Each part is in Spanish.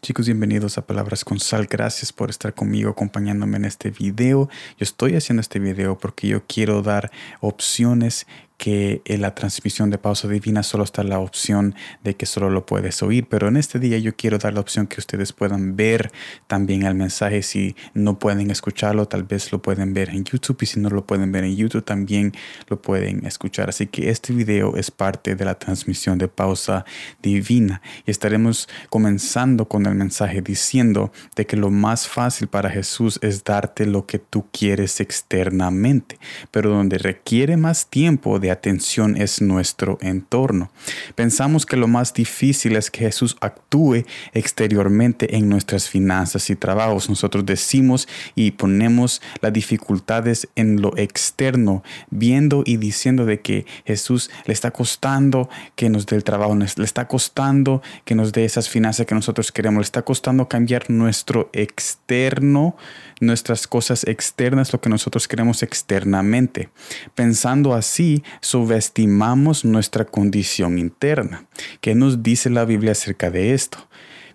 Chicos, bienvenidos a Palabras con Sal. Gracias por estar conmigo acompañándome en este video. Yo estoy haciendo este video porque yo quiero dar opciones que en la transmisión de pausa divina solo está la opción de que solo lo puedes oír, pero en este día yo quiero dar la opción que ustedes puedan ver también el mensaje. Si no pueden escucharlo, tal vez lo pueden ver en YouTube y si no lo pueden ver en YouTube también lo pueden escuchar. Así que este video es parte de la transmisión de pausa divina y estaremos comenzando con el mensaje diciendo de que lo más fácil para Jesús es darte lo que tú quieres externamente, pero donde requiere más tiempo de atención es nuestro entorno. Pensamos que lo más difícil es que Jesús actúe exteriormente en nuestras finanzas y trabajos. Nosotros decimos y ponemos las dificultades en lo externo, viendo y diciendo de que Jesús le está costando que nos dé el trabajo, le está costando que nos dé esas finanzas que nosotros queremos, le está costando cambiar nuestro externo, nuestras cosas externas, lo que nosotros queremos externamente. Pensando así, subestimamos nuestra condición interna. ¿Qué nos dice la Biblia acerca de esto?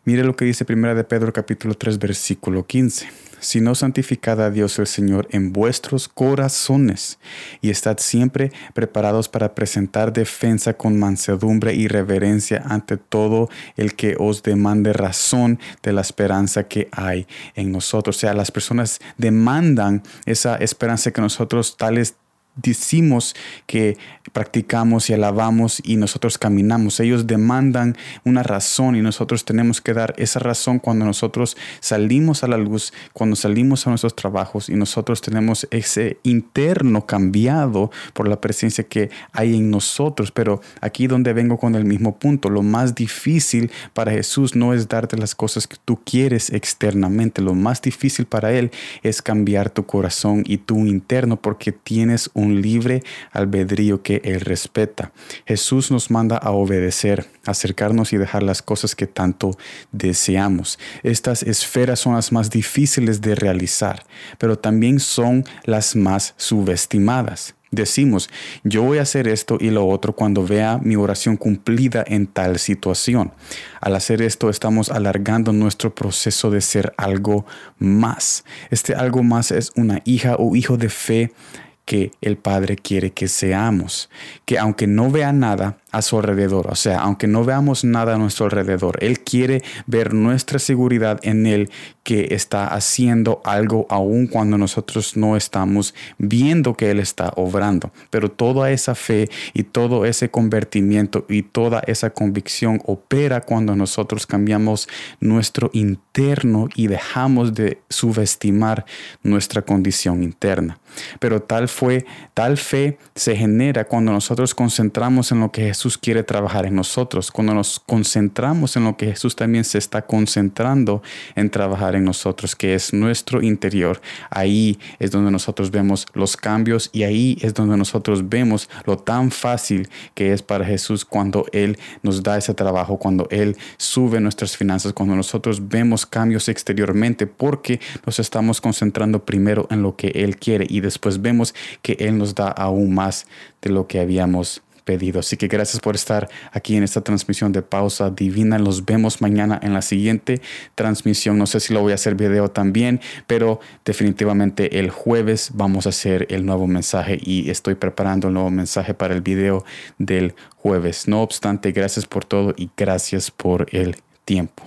Mire lo que dice 1 de Pedro capítulo 3 versículo 15. Si no santificad a Dios el Señor en vuestros corazones y estad siempre preparados para presentar defensa con mansedumbre y reverencia ante todo el que os demande razón de la esperanza que hay en nosotros. O sea, las personas demandan esa esperanza que nosotros tales decimos que practicamos y alabamos y nosotros caminamos. Ellos demandan una razón y nosotros tenemos que dar esa razón cuando nosotros salimos a la luz, cuando salimos a nuestros trabajos y nosotros tenemos ese interno cambiado por la presencia que hay en nosotros. Pero aquí donde vengo con el mismo punto, lo más difícil para Jesús no es darte las cosas que tú quieres externamente. Lo más difícil para Él es cambiar tu corazón y tu interno porque tienes un un libre albedrío que Él respeta. Jesús nos manda a obedecer, acercarnos y dejar las cosas que tanto deseamos. Estas esferas son las más difíciles de realizar, pero también son las más subestimadas. Decimos, yo voy a hacer esto y lo otro cuando vea mi oración cumplida en tal situación. Al hacer esto estamos alargando nuestro proceso de ser algo más. Este algo más es una hija o hijo de fe que el Padre quiere que seamos, que aunque no vea nada, a su alrededor. O sea, aunque no veamos nada a nuestro alrededor, Él quiere ver nuestra seguridad en Él que está haciendo algo aún cuando nosotros no estamos viendo que Él está obrando. Pero toda esa fe y todo ese convertimiento y toda esa convicción opera cuando nosotros cambiamos nuestro interno y dejamos de subestimar nuestra condición interna. Pero tal fue, tal fe se genera cuando nosotros concentramos en lo que Jesús quiere trabajar en nosotros, cuando nos concentramos en lo que Jesús también se está concentrando en trabajar en nosotros, que es nuestro interior, ahí es donde nosotros vemos los cambios y ahí es donde nosotros vemos lo tan fácil que es para Jesús cuando Él nos da ese trabajo, cuando Él sube nuestras finanzas, cuando nosotros vemos cambios exteriormente, porque nos estamos concentrando primero en lo que Él quiere y después vemos que Él nos da aún más de lo que habíamos pedido. Así que gracias por estar aquí en esta transmisión de pausa divina. Los vemos mañana en la siguiente transmisión. No sé si lo voy a hacer video también, pero definitivamente el jueves vamos a hacer el nuevo mensaje y estoy preparando el nuevo mensaje para el video del jueves. No obstante, gracias por todo y gracias por el tiempo.